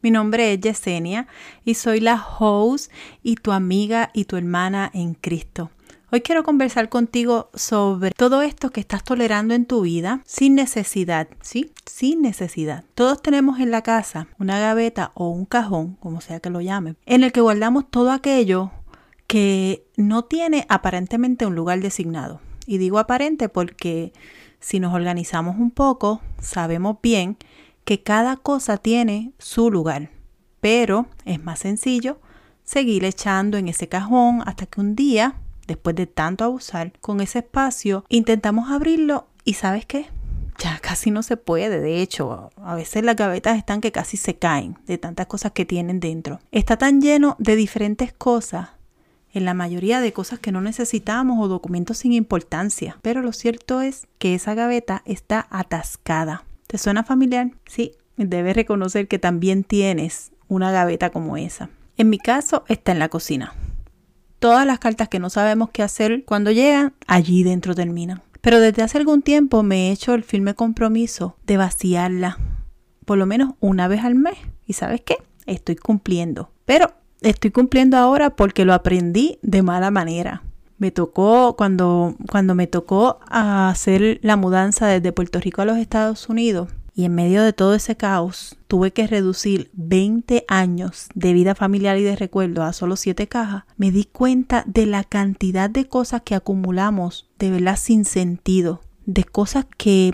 Mi nombre es Yesenia y soy la host y tu amiga y tu hermana en Cristo. Hoy quiero conversar contigo sobre todo esto que estás tolerando en tu vida sin necesidad, ¿sí? Sin necesidad. Todos tenemos en la casa una gaveta o un cajón, como sea que lo llamen, en el que guardamos todo aquello que no tiene aparentemente un lugar designado. Y digo aparente porque si nos organizamos un poco, sabemos bien que cada cosa tiene su lugar. Pero es más sencillo seguir echando en ese cajón hasta que un día, después de tanto abusar con ese espacio, intentamos abrirlo y ¿sabes qué? Ya casi no se puede, de hecho, a veces las gavetas están que casi se caen de tantas cosas que tienen dentro. Está tan lleno de diferentes cosas en la mayoría de cosas que no necesitamos o documentos sin importancia. Pero lo cierto es que esa gaveta está atascada. ¿Te suena familiar? Sí, debes reconocer que también tienes una gaveta como esa. En mi caso está en la cocina. Todas las cartas que no sabemos qué hacer cuando llegan, allí dentro terminan. Pero desde hace algún tiempo me he hecho el firme compromiso de vaciarla por lo menos una vez al mes. ¿Y sabes qué? Estoy cumpliendo. Pero estoy cumpliendo ahora porque lo aprendí de mala manera. Me tocó cuando, cuando me tocó hacer la mudanza desde Puerto Rico a los Estados Unidos y en medio de todo ese caos tuve que reducir 20 años de vida familiar y de recuerdo a solo 7 cajas, me di cuenta de la cantidad de cosas que acumulamos de verdad sin sentido, de cosas que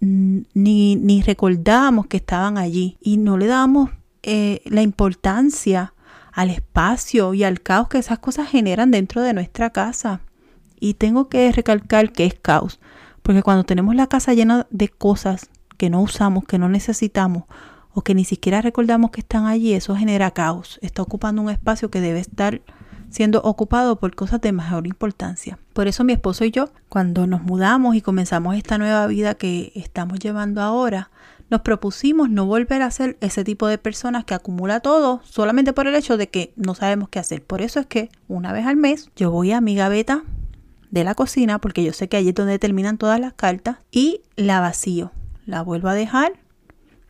ni, ni recordábamos que estaban allí y no le dábamos eh, la importancia al espacio y al caos que esas cosas generan dentro de nuestra casa. Y tengo que recalcar que es caos, porque cuando tenemos la casa llena de cosas que no usamos, que no necesitamos o que ni siquiera recordamos que están allí, eso genera caos. Está ocupando un espacio que debe estar siendo ocupado por cosas de mayor importancia. Por eso mi esposo y yo, cuando nos mudamos y comenzamos esta nueva vida que estamos llevando ahora, nos propusimos no volver a ser ese tipo de personas que acumula todo solamente por el hecho de que no sabemos qué hacer. Por eso es que una vez al mes yo voy a mi gaveta de la cocina, porque yo sé que allí es donde terminan todas las cartas, y la vacío. La vuelvo a dejar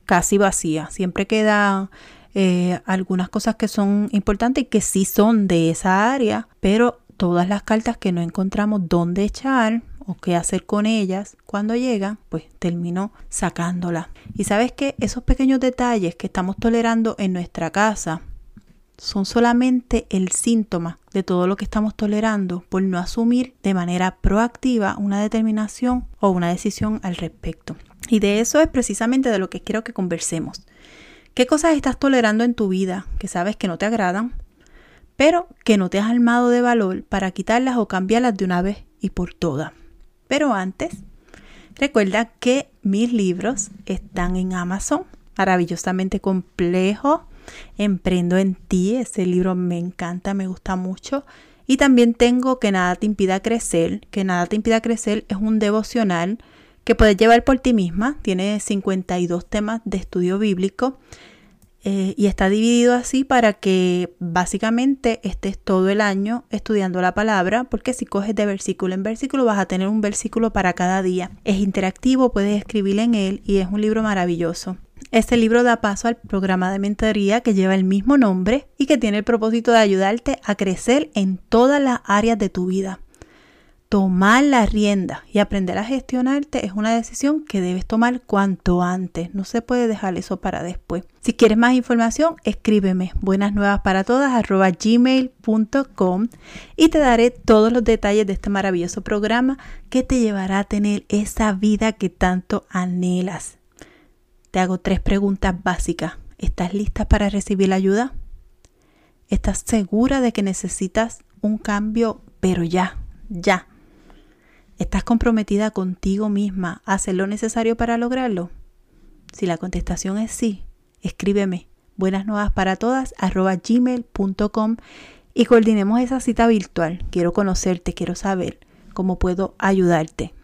casi vacía. Siempre quedan eh, algunas cosas que son importantes y que sí son de esa área, pero todas las cartas que no encontramos dónde echar o qué hacer con ellas cuando llegan, pues termino sacándolas. Y sabes que esos pequeños detalles que estamos tolerando en nuestra casa son solamente el síntoma de todo lo que estamos tolerando por no asumir de manera proactiva una determinación o una decisión al respecto. Y de eso es precisamente de lo que quiero que conversemos. ¿Qué cosas estás tolerando en tu vida que sabes que no te agradan, pero que no te has armado de valor para quitarlas o cambiarlas de una vez y por todas? Pero antes, recuerda que mis libros están en Amazon, maravillosamente complejo. Emprendo en ti, ese libro me encanta, me gusta mucho. Y también tengo Que nada te impida crecer. Que nada te impida crecer es un devocional que puedes llevar por ti misma. Tiene 52 temas de estudio bíblico eh, y está dividido así para que básicamente estés todo el año estudiando la palabra, porque si coges de versículo en versículo vas a tener un versículo para cada día. Es interactivo, puedes escribir en él y es un libro maravilloso. Este libro da paso al programa de mentoría que lleva el mismo nombre y que tiene el propósito de ayudarte a crecer en todas las áreas de tu vida tomar la rienda y aprender a gestionarte es una decisión que debes tomar cuanto antes. No se puede dejar eso para después. Si quieres más información, escríbeme buenas nuevas para todas y te daré todos los detalles de este maravilloso programa que te llevará a tener esa vida que tanto anhelas. Te hago tres preguntas básicas. ¿Estás lista para recibir la ayuda? ¿Estás segura de que necesitas un cambio, pero ya, ya? ¿Estás comprometida contigo misma a hacer lo necesario para lograrlo? Si la contestación es sí, escríbeme buenas nuevas para todas gmail.com y coordinemos esa cita virtual. Quiero conocerte, quiero saber cómo puedo ayudarte.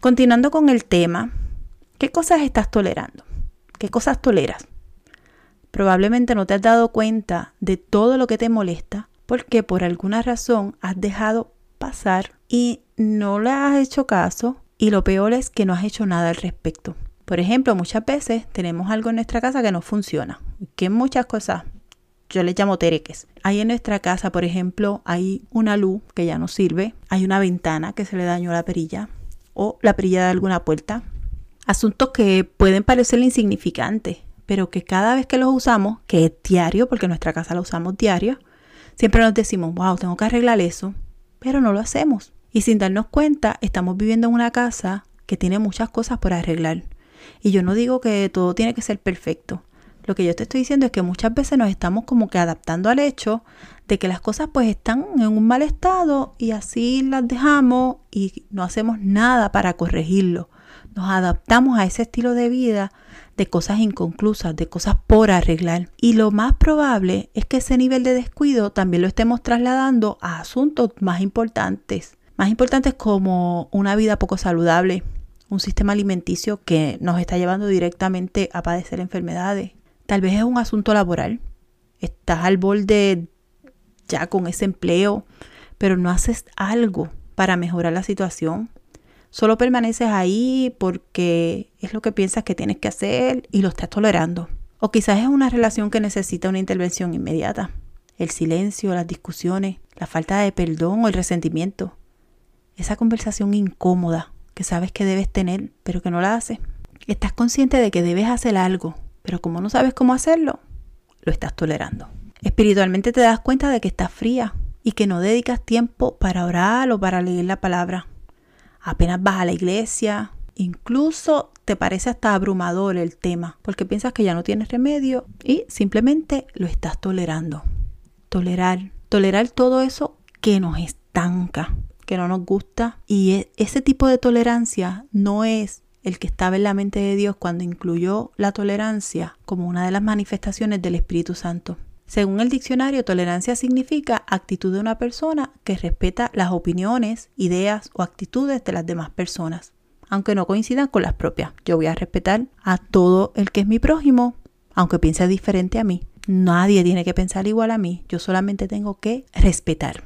Continuando con el tema, ¿qué cosas estás tolerando? ¿Qué cosas toleras? Probablemente no te has dado cuenta de todo lo que te molesta porque por alguna razón has dejado pasar y no le has hecho caso y lo peor es que no has hecho nada al respecto. Por ejemplo, muchas veces tenemos algo en nuestra casa que no funciona, que muchas cosas yo le llamo tereques. Hay en nuestra casa, por ejemplo, hay una luz que ya no sirve, hay una ventana que se le dañó la perilla o la perilla de alguna puerta. Asuntos que pueden parecer insignificantes, pero que cada vez que los usamos, que es diario, porque en nuestra casa lo usamos diario, siempre nos decimos, wow, tengo que arreglar eso, pero no lo hacemos. Y sin darnos cuenta, estamos viviendo en una casa que tiene muchas cosas por arreglar. Y yo no digo que todo tiene que ser perfecto. Lo que yo te estoy diciendo es que muchas veces nos estamos como que adaptando al hecho de que las cosas pues están en un mal estado y así las dejamos y no hacemos nada para corregirlo. Nos adaptamos a ese estilo de vida de cosas inconclusas, de cosas por arreglar. Y lo más probable es que ese nivel de descuido también lo estemos trasladando a asuntos más importantes. Más importantes como una vida poco saludable, un sistema alimenticio que nos está llevando directamente a padecer enfermedades. Tal vez es un asunto laboral. Estás al borde ya con ese empleo, pero no haces algo para mejorar la situación. Solo permaneces ahí porque es lo que piensas que tienes que hacer y lo estás tolerando. O quizás es una relación que necesita una intervención inmediata. El silencio, las discusiones, la falta de perdón o el resentimiento. Esa conversación incómoda que sabes que debes tener, pero que no la haces. Estás consciente de que debes hacer algo, pero como no sabes cómo hacerlo, lo estás tolerando. Espiritualmente te das cuenta de que estás fría y que no dedicas tiempo para orar o para leer la palabra. Apenas vas a la iglesia, incluso te parece hasta abrumador el tema, porque piensas que ya no tienes remedio y simplemente lo estás tolerando. Tolerar, tolerar todo eso que nos estanca, que no nos gusta. Y e, ese tipo de tolerancia no es el que estaba en la mente de Dios cuando incluyó la tolerancia como una de las manifestaciones del Espíritu Santo. Según el diccionario, tolerancia significa actitud de una persona que respeta las opiniones, ideas o actitudes de las demás personas, aunque no coincidan con las propias. Yo voy a respetar a todo el que es mi prójimo, aunque piense diferente a mí. Nadie tiene que pensar igual a mí, yo solamente tengo que respetar.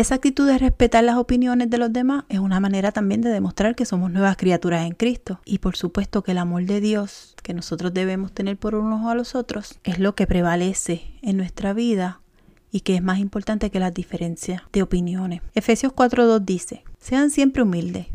Esa actitud de respetar las opiniones de los demás es una manera también de demostrar que somos nuevas criaturas en Cristo. Y por supuesto que el amor de Dios que nosotros debemos tener por unos a los otros es lo que prevalece en nuestra vida y que es más importante que las diferencias de opiniones. Efesios 4.2 dice, sean siempre humildes,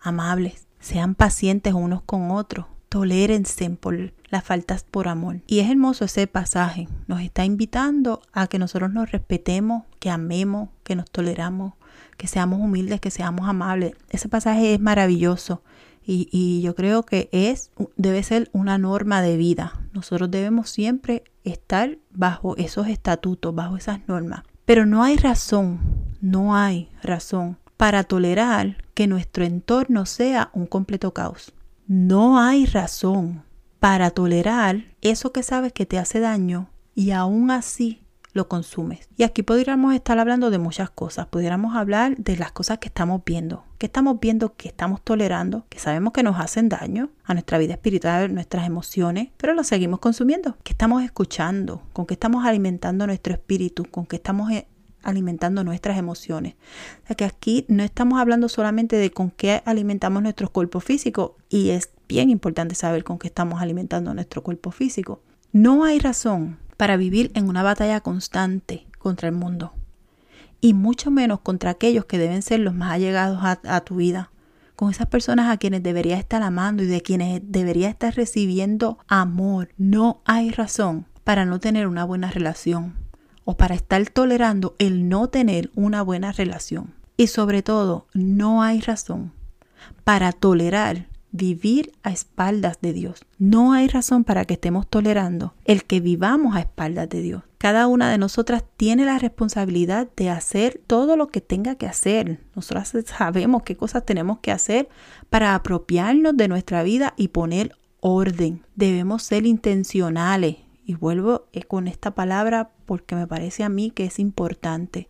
amables, sean pacientes unos con otros, tolérense por las faltas por amor. Y es hermoso ese pasaje. Nos está invitando a que nosotros nos respetemos, que amemos, que nos toleramos, que seamos humildes, que seamos amables. Ese pasaje es maravilloso. Y, y, yo creo que es, debe ser una norma de vida. Nosotros debemos siempre estar bajo esos estatutos, bajo esas normas. Pero no hay razón, no hay razón para tolerar que nuestro entorno sea un completo caos. No hay razón para tolerar eso que sabes que te hace daño y aún así lo consumes. Y aquí podríamos estar hablando de muchas cosas. Pudiéramos hablar de las cosas que estamos viendo. Que estamos viendo, que estamos tolerando, que sabemos que nos hacen daño a nuestra vida espiritual, nuestras emociones, pero lo seguimos consumiendo. Que estamos escuchando, con que estamos alimentando nuestro espíritu, con que estamos eh, alimentando nuestras emociones. O sea que aquí no estamos hablando solamente de con qué alimentamos nuestro cuerpo físico y es bien importante saber con qué estamos alimentando nuestro cuerpo físico. No hay razón para vivir en una batalla constante contra el mundo y mucho menos contra aquellos que deben ser los más allegados a, tu vida, con esas personas a quienes deberías estar amando y de quienes deberías estar recibiendo amor. No hay razón para no tener una buena relación o para estar tolerando el no tener una buena relación. Y sobre todo, no hay razón para tolerar vivir a espaldas de Dios. No hay razón para que estemos tolerando el que vivamos a espaldas de Dios. Cada una de nosotras tiene la responsabilidad de hacer todo lo que tenga que hacer. Nosotras sabemos qué cosas tenemos que hacer para apropiarnos de nuestra vida y poner orden. Debemos ser intencionales y vuelvo eh, con esta palabra porque me parece a mí que es importante.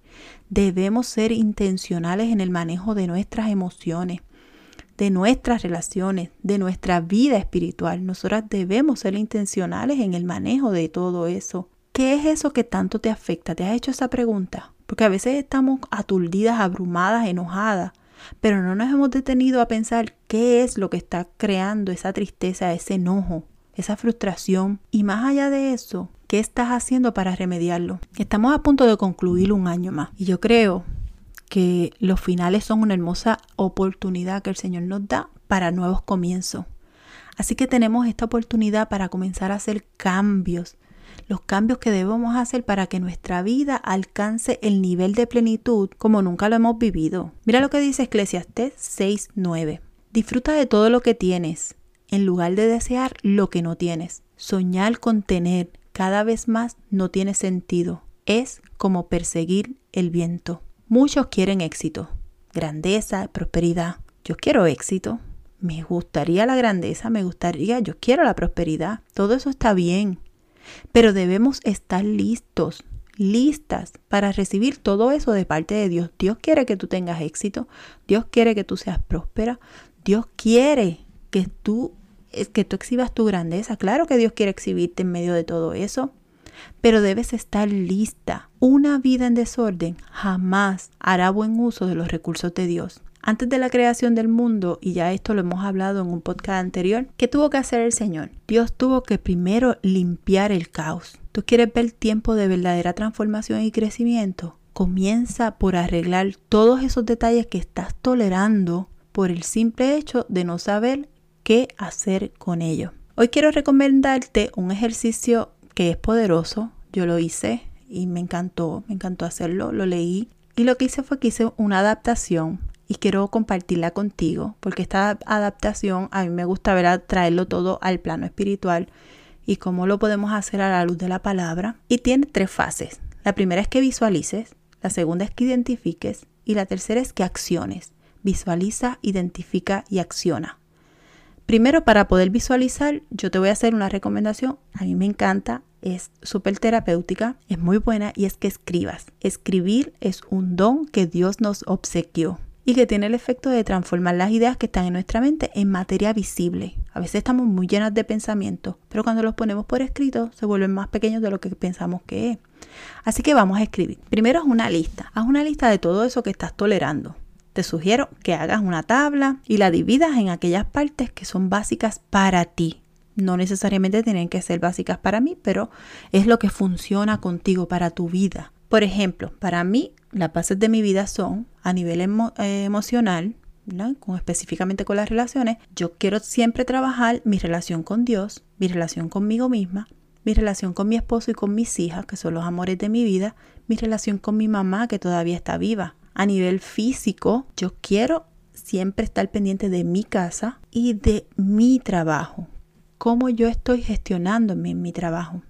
Debemos ser intencionales en el manejo de nuestras emociones, de nuestras relaciones, de nuestra vida espiritual. Nosotras debemos ser intencionales en el manejo de todo eso. ¿Qué es eso que tanto te afecta? ¿Te has hecho esa pregunta? Porque a veces estamos aturdidas, abrumadas, enojadas, pero no nos hemos detenido a pensar qué es lo que está creando esa tristeza, ese enojo, esa frustración. Y más allá de eso, ¿qué estás haciendo para remediarlo? Estamos a punto de concluir un año más. Y yo creo que los finales son una hermosa oportunidad que el Señor nos da para nuevos comienzos. Así que tenemos esta oportunidad para comenzar a hacer cambios, los cambios que debemos hacer para que nuestra vida alcance el nivel de plenitud como nunca lo hemos vivido. Mira lo que dice Eclesiastés 6:9. Disfruta de todo lo que tienes, en lugar de desear lo que no tienes. Soñar con tener cada vez más no tiene sentido. Es como perseguir el viento. Muchos quieren éxito, grandeza, prosperidad. Yo quiero éxito. Me gustaría la grandeza, me gustaría, yo quiero la prosperidad. Todo eso está bien. Pero debemos estar listos, listas para recibir todo eso de parte de Dios. Dios quiere que tú tengas éxito. Dios quiere que tú seas próspera. Dios quiere que tú, que tú exhibas tu grandeza. Claro que Dios quiere exhibirte en medio de todo eso pero debes estar lista. Una vida en desorden jamás hará buen uso de los recursos de Dios. Antes de la creación del mundo, y ya esto lo hemos hablado en un podcast anterior, ¿qué tuvo que hacer el Señor? Dios tuvo que primero limpiar el caos. ¿Tú quieres ver tiempo de verdadera transformación y crecimiento? Comienza por arreglar todos esos detalles que estás tolerando por el simple hecho de no saber qué hacer con ellos. Hoy quiero recomendarte un ejercicio que es poderoso. Yo lo hice y me encantó, me encantó hacerlo, lo leí. Y lo que hice fue que hice una adaptación y quiero compartirla contigo porque esta adaptación a mí me gusta ver traerlo todo al plano espiritual y cómo lo podemos hacer a la luz de la palabra. Y tiene tres fases. La primera es que visualices, la segunda es que identifiques y la tercera es que acciones. Visualiza, identifica y acciona. Primero, para poder visualizar, yo te voy a hacer una recomendación. A mí me encanta, es súper terapéutica, es muy buena y es que escribas. Escribir es un don que Dios nos obsequió y que tiene el efecto de transformar las ideas que están en nuestra mente en materia visible. A veces estamos muy llenas de pensamientos, pero cuando los ponemos por escrito se vuelven más pequeños de lo que pensamos que es. Así que vamos a escribir. Primero es una lista. Haz una lista de todo eso que estás tolerando te sugiero que hagas una tabla y la dividas en aquellas partes que son básicas para ti. No necesariamente tienen que ser básicas para mí, pero es lo que funciona contigo para tu vida. Por ejemplo, para mí las bases de mi vida son a nivel eh, emocional, específicamente con las relaciones, yo quiero siempre trabajar mi relación con Dios, mi relación conmigo misma, mi relación con mi esposo y con mis hijas, que son los amores de mi vida, mi relación con mi mamá, que todavía está viva, a nivel físico, yo quiero siempre estar pendiente de mi casa y de mi trabajo. Cómo yo estoy gestionando mi, mi trabajo.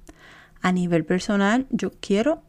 A nivel personal, yo quiero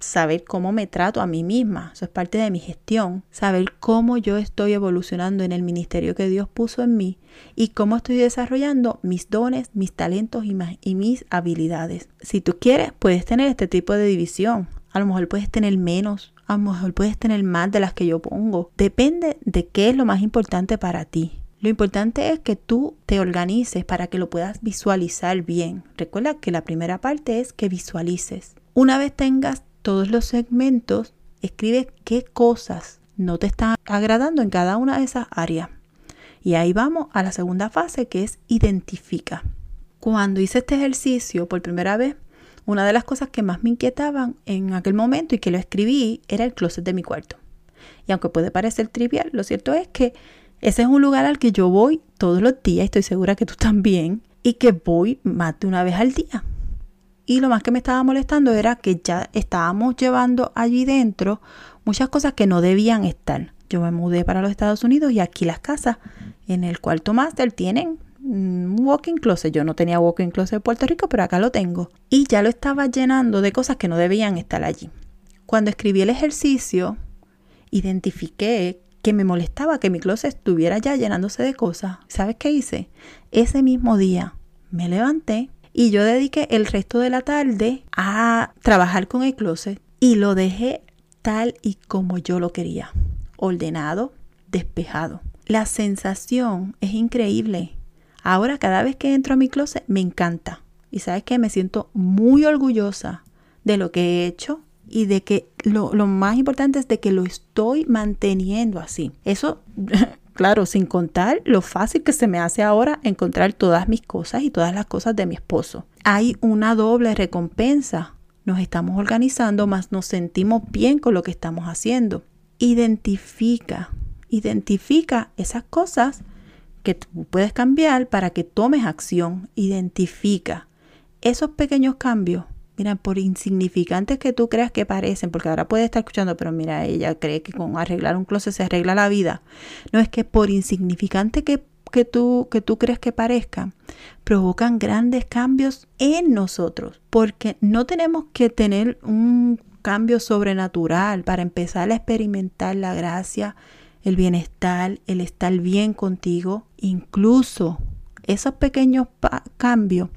saber cómo me trato a mí misma. Eso es parte de mi gestión. Saber cómo yo estoy evolucionando en el ministerio que Dios puso en mí y cómo estoy desarrollando mis dones, mis talentos y, y mis habilidades. Si tú quieres, puedes tener este tipo de división. A lo mejor puedes tener menos, a lo mejor puedes tener más de las que yo pongo. Depende de qué es lo más importante para ti. Lo importante es que tú te organices para que lo puedas visualizar bien. Recuerda que la primera parte es que visualices. Una vez tengas todos los segmentos, escribe qué cosas no te están agradando en cada una de esas áreas. Y ahí vamos a la segunda fase que es identifica. Cuando hice este ejercicio por primera vez, una de las cosas que más me inquietaban en aquel momento y que lo escribí era el closet de mi cuarto. Y aunque puede parecer trivial, lo cierto es que ese es un lugar al que yo voy todos los días, estoy segura que tú también, y que voy más de una vez al día. Y lo más que me estaba molestando era que ya estábamos llevando allí dentro muchas cosas que no debían estar. Yo me mudé para los Estados Unidos y aquí las casas en el cuarto máster tienen un walking closet. Yo no tenía walking closet en Puerto Rico, pero acá lo tengo. Y ya lo estaba llenando de cosas que no debían estar allí. Cuando escribí el ejercicio, identifiqué que me molestaba que mi closet estuviera ya llenándose de cosas. ¿Sabes qué hice? Ese mismo día me levanté Y yo dediqué el resto de la tarde a trabajar con el closet y lo dejé tal y como yo lo quería, ordenado, despejado. La sensación es increíble. Ahora cada vez que entro a mi closet me encanta. Y sabes que me siento muy orgullosa de lo que he hecho y de que lo, lo, más importante es de que lo estoy manteniendo así. Eso, claro, sin contar lo fácil que se me hace ahora encontrar todas mis cosas y todas las cosas de mi esposo. Hay una doble recompensa. Nos estamos organizando, más nos sentimos bien con lo que estamos haciendo. Identifica, identifica esas cosas que tú puedes cambiar para que tomes acción. Identifica esos pequeños cambios Mira, por insignificantes que tú creas que parecen, porque ahora puede estar escuchando, pero mira, ella cree que con arreglar un closet se arregla la vida. No es que por insignificante que, que, tú, que tú crees que parezca, provocan grandes cambios en nosotros, porque no tenemos que tener un cambio sobrenatural para empezar a experimentar la gracia, el bienestar, el estar bien contigo, incluso esos pequeños cambios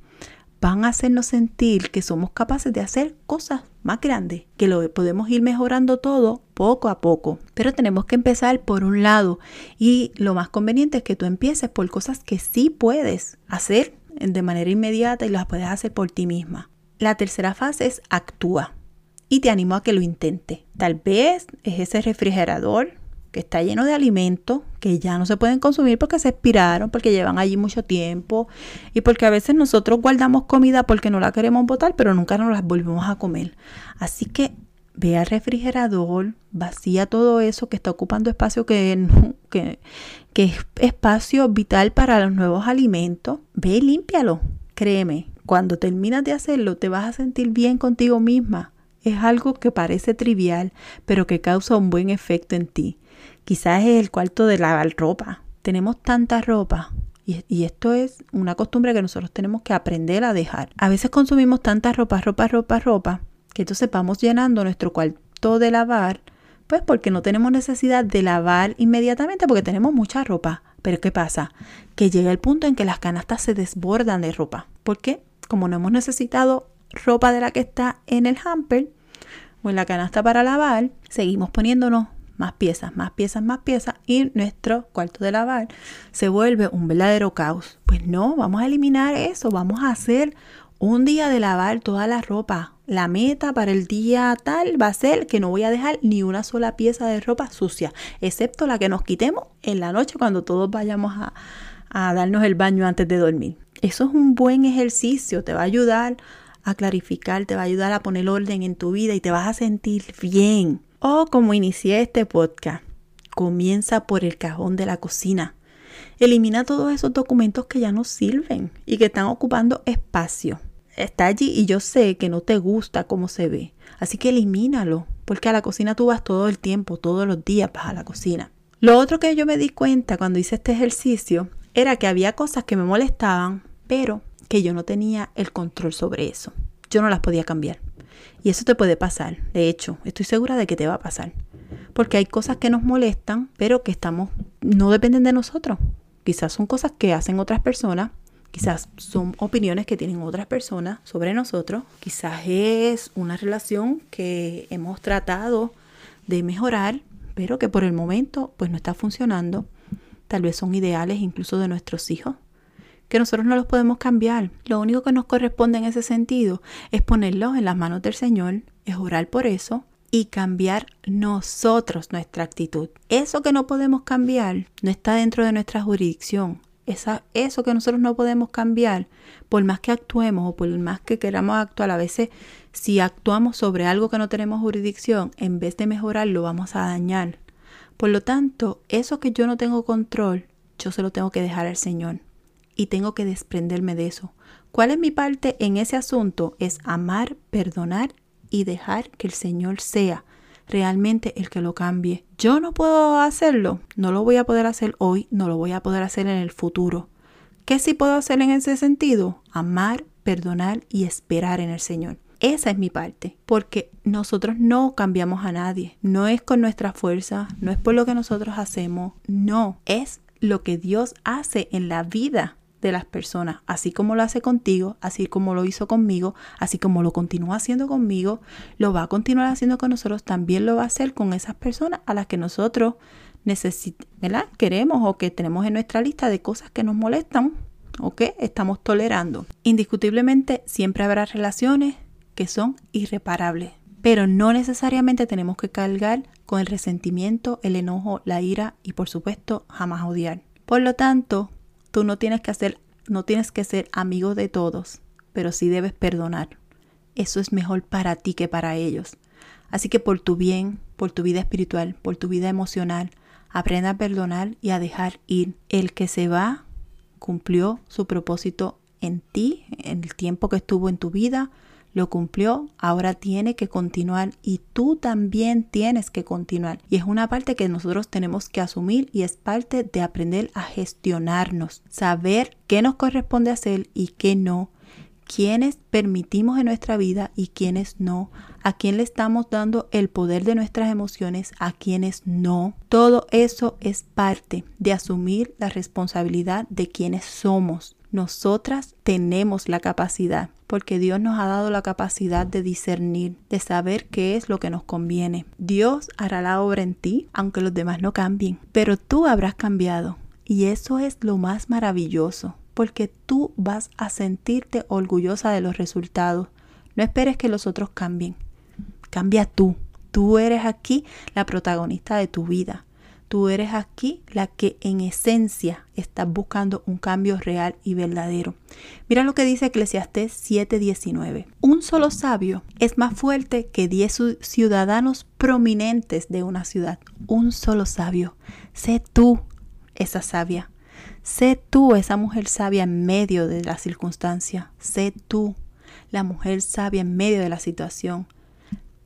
van a hacernos sentir que somos capaces de hacer cosas más grandes, que lo podemos ir mejorando todo poco a poco. Pero tenemos que empezar por un lado y lo más conveniente es que tú empieces por cosas que sí puedes hacer de manera inmediata y las puedes hacer por ti misma. La tercera fase es actúa y te animo a que lo intente. Tal vez es ese refrigerador que está lleno de alimentos que ya no se pueden consumir porque se expiraron, porque llevan allí mucho tiempo y porque a veces nosotros guardamos comida porque no la queremos botar, pero nunca nos las volvemos a comer. Así que ve al refrigerador, vacía todo eso que está ocupando espacio que, que, es espacio vital para los nuevos alimentos. Ve y límpialo. Créeme, cuando terminas de hacerlo te vas a sentir bien contigo misma. Es algo que parece trivial, pero que causa un buen efecto en ti. Quizás es el cuarto de lavar ropa. Tenemos tanta ropa y, esto es una costumbre que nosotros tenemos que aprender a dejar. A veces consumimos tanta ropa, ropa, ropa, ropa, que entonces vamos llenando nuestro cuarto de lavar, pues porque no tenemos necesidad de lavar inmediatamente porque tenemos mucha ropa. Pero ¿qué pasa? Que llega el punto en que las canastas se desbordan de ropa. ¿Por qué? Como no hemos necesitado ropa de la que está en el hamper o en la canasta para lavar, seguimos poniéndonos más piezas, más piezas, más piezas y nuestro cuarto de lavar se vuelve un verdadero caos. Pues no, vamos a eliminar eso, vamos a hacer un día de lavar toda la ropa. La meta para el día tal va a ser que no voy a dejar ni una sola pieza de ropa sucia, excepto la que nos quitemos en la noche cuando todos vayamos a, a darnos el baño antes de dormir. Eso es un buen ejercicio, te va a ayudar a clarificar, te va a ayudar a poner orden en tu vida y te vas a sentir bien. O como inicié este podcast, comienza por el cajón de la cocina. Elimina todos esos documentos que ya no sirven y que están ocupando espacio. Está allí y yo sé que no te gusta cómo se ve. Así que elimínalo, porque a la cocina tú vas todo el tiempo, todos los días vas a la cocina. Lo otro que yo me di cuenta cuando hice este ejercicio era que había cosas que me molestaban, pero que yo no tenía el control sobre eso. Yo no las podía cambiar. Y eso te puede pasar. De hecho, estoy segura de que te va a pasar. Porque hay cosas que nos molestan, pero que estamos, no dependen de nosotros. Quizás son cosas que hacen otras personas, quizás son opiniones que tienen otras personas sobre nosotros, quizás es una relación que hemos tratado de mejorar, pero que por el momento pues no está funcionando. Tal vez son ideales incluso de nuestros hijos que nosotros no los podemos cambiar. Lo único que nos corresponde en ese sentido es ponerlos en las manos del Señor, es orar por eso y cambiar nosotros nuestra actitud. Eso que no podemos cambiar no está dentro de nuestra jurisdicción. Esa, eso que nosotros no podemos cambiar, por más que actuemos o por más que queramos actuar, a veces si actuamos sobre algo que no tenemos jurisdicción, en vez de mejorarlo, vamos a dañar. Por lo tanto, eso que yo no tengo control, yo se lo tengo que dejar al Señor y tengo que desprenderme de eso. ¿Cuál es mi parte en ese asunto? Es amar, perdonar y dejar que el Señor sea realmente el que lo cambie. Yo no puedo hacerlo, no lo voy a poder hacer hoy, no lo voy a poder hacer en el futuro. ¿Qué sí puedo hacer en ese sentido? Amar, perdonar y esperar en el Señor. Esa es mi parte, porque nosotros no cambiamos a nadie. No es con nuestra fuerza, no es por lo que nosotros hacemos, no, es lo que Dios hace en la vida de las personas, así como lo hace contigo, así como lo hizo conmigo, así como lo continúa haciendo conmigo, lo va a continuar haciendo con nosotros, también lo va a hacer con esas personas a las que nosotros necesitamos, queremos o que tenemos en nuestra lista de cosas que nos molestan o que estamos tolerando. Indiscutiblemente siempre habrá relaciones que son irreparables, pero no necesariamente tenemos que cargar con el resentimiento, el enojo, la ira y por supuesto jamás odiar. Por lo tanto, tú no tienes que hacer, no tienes que ser amigo de todos, pero sí debes perdonar. Eso es mejor para ti que para ellos. Así que por tu bien, por tu vida espiritual, por tu vida emocional, aprenda a perdonar y a dejar ir. El que se va cumplió su propósito en ti, en el tiempo que estuvo en tu vida, lo cumplió, ahora tiene que continuar y tú también tienes que continuar. Y es una parte que nosotros tenemos que asumir y es parte de aprender a gestionarnos, saber qué nos corresponde hacer y qué no, quiénes permitimos en nuestra vida y quiénes no, a quién le estamos dando el poder de nuestras emociones, a quienes no. Todo eso es parte de asumir la responsabilidad de quienes somos. Nosotras tenemos la capacidad porque Dios nos ha dado la capacidad de discernir, de saber qué es lo que nos conviene. Dios hará la obra en ti, aunque los demás no cambien, pero tú habrás cambiado. Y eso es lo más maravilloso, porque tú vas a sentirte orgullosa de los resultados. No esperes que los otros cambien. Cambia tú. Tú eres aquí la protagonista de tu vida. Tú eres aquí la que en esencia estás buscando un cambio real y verdadero. Mira lo que dice Eclesiastés 7:19. Un solo sabio es más fuerte que diez ciudadanos prominentes de una ciudad. Un solo sabio. Sé tú esa sabia. Sé tú esa mujer sabia en medio de la circunstancia. Sé tú la mujer sabia en medio de la situación.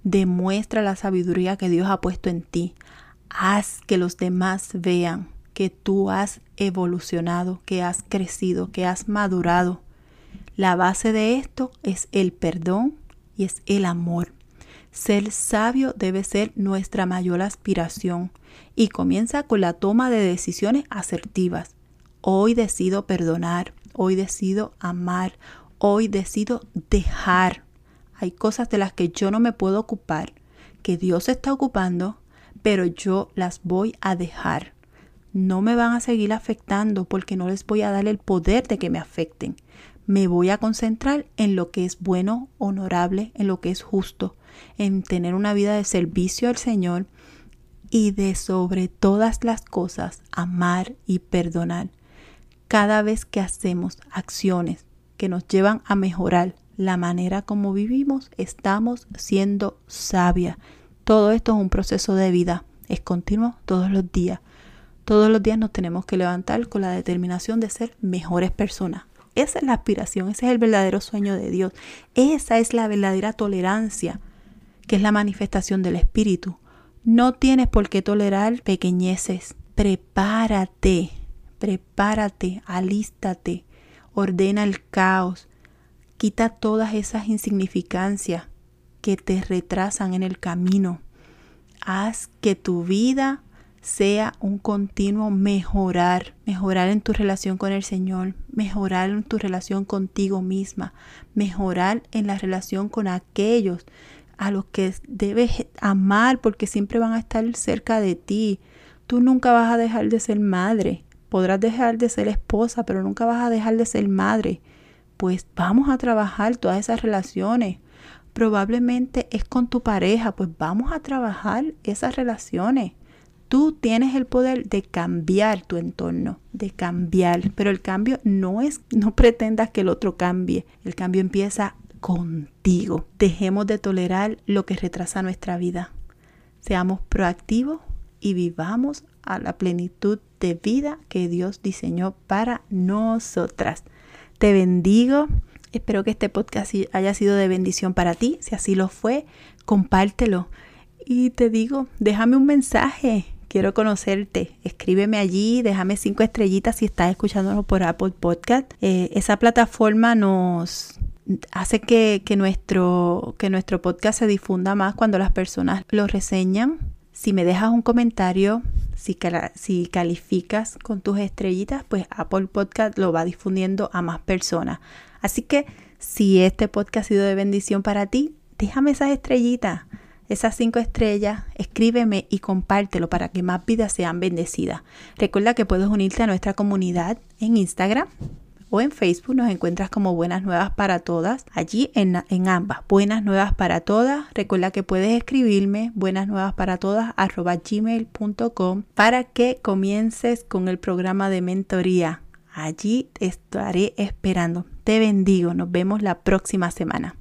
Demuestra la sabiduría que Dios ha puesto en ti. Haz que los demás vean que tú has evolucionado, que has crecido, que has madurado. La base de esto es el perdón y es el amor. Ser sabio debe ser nuestra mayor aspiración y comienza con la toma de decisiones asertivas. Hoy decido perdonar, hoy decido amar, hoy decido dejar. Hay cosas de las que yo no me puedo ocupar, que Dios está ocupando pero yo las voy a dejar. No me van a seguir afectando porque no les voy a dar el poder de que me afecten. Me voy a concentrar en lo que es bueno, honorable, en lo que es justo, en tener una vida de servicio al Señor y de sobre todas las cosas amar y perdonar. Cada vez que hacemos acciones que nos llevan a mejorar la manera como vivimos, estamos siendo sabia, todo esto es un proceso de vida, es continuo todos los días. Todos los días nos tenemos que levantar con la determinación de ser mejores personas. Esa es la aspiración, ese es el verdadero sueño de Dios. Esa es la verdadera tolerancia, que es la manifestación del Espíritu. No tienes por qué tolerar pequeñeces. Prepárate, prepárate, alístate, ordena el caos, quita todas esas insignificancias que te retrasan en el camino. Haz que tu vida sea un continuo mejorar, mejorar en tu relación con el Señor, mejorar en tu relación contigo misma, mejorar en la relación con aquellos a los que debes amar porque siempre van a estar cerca de ti. Tú nunca vas a dejar de ser madre, podrás dejar de ser esposa, pero nunca vas a dejar de ser madre. Pues vamos a trabajar todas esas relaciones probablemente es con tu pareja, pues vamos a trabajar esas relaciones. Tú tienes el poder de cambiar tu entorno, de cambiar, pero el cambio no es, no pretendas que el otro cambie, el cambio empieza contigo. Dejemos de tolerar lo que retrasa nuestra vida. Seamos proactivos y vivamos a la plenitud de vida que Dios diseñó para nosotras. Te bendigo Espero que este podcast haya sido de bendición para ti. Si así lo fue, compártelo. Y te digo, déjame un mensaje. Quiero conocerte. Escríbeme allí, déjame cinco estrellitas si estás escuchándonos por Apple Podcast. Eh, esa plataforma nos hace que, nuestro, que nuestro podcast se difunda más cuando las personas lo reseñan. Si me dejas un comentario, si calificas con tus estrellitas, pues Apple Podcast lo va difundiendo a más personas. Así que si este podcast ha sido de bendición para ti, déjame esas estrellitas, esas cinco estrellas, escríbeme y compártelo para que más vidas sean bendecidas. Recuerda que puedes unirte a nuestra comunidad en Instagram o en Facebook nos encuentras como Buenas Nuevas para Todas, allí en, ambas, Buenas Nuevas para Todas. Recuerda que puedes escribirme buenas nuevas para todas gmail.com para que comiences con el programa de mentoría. Allí te estaré esperando. Te bendigo. Nos vemos la próxima semana.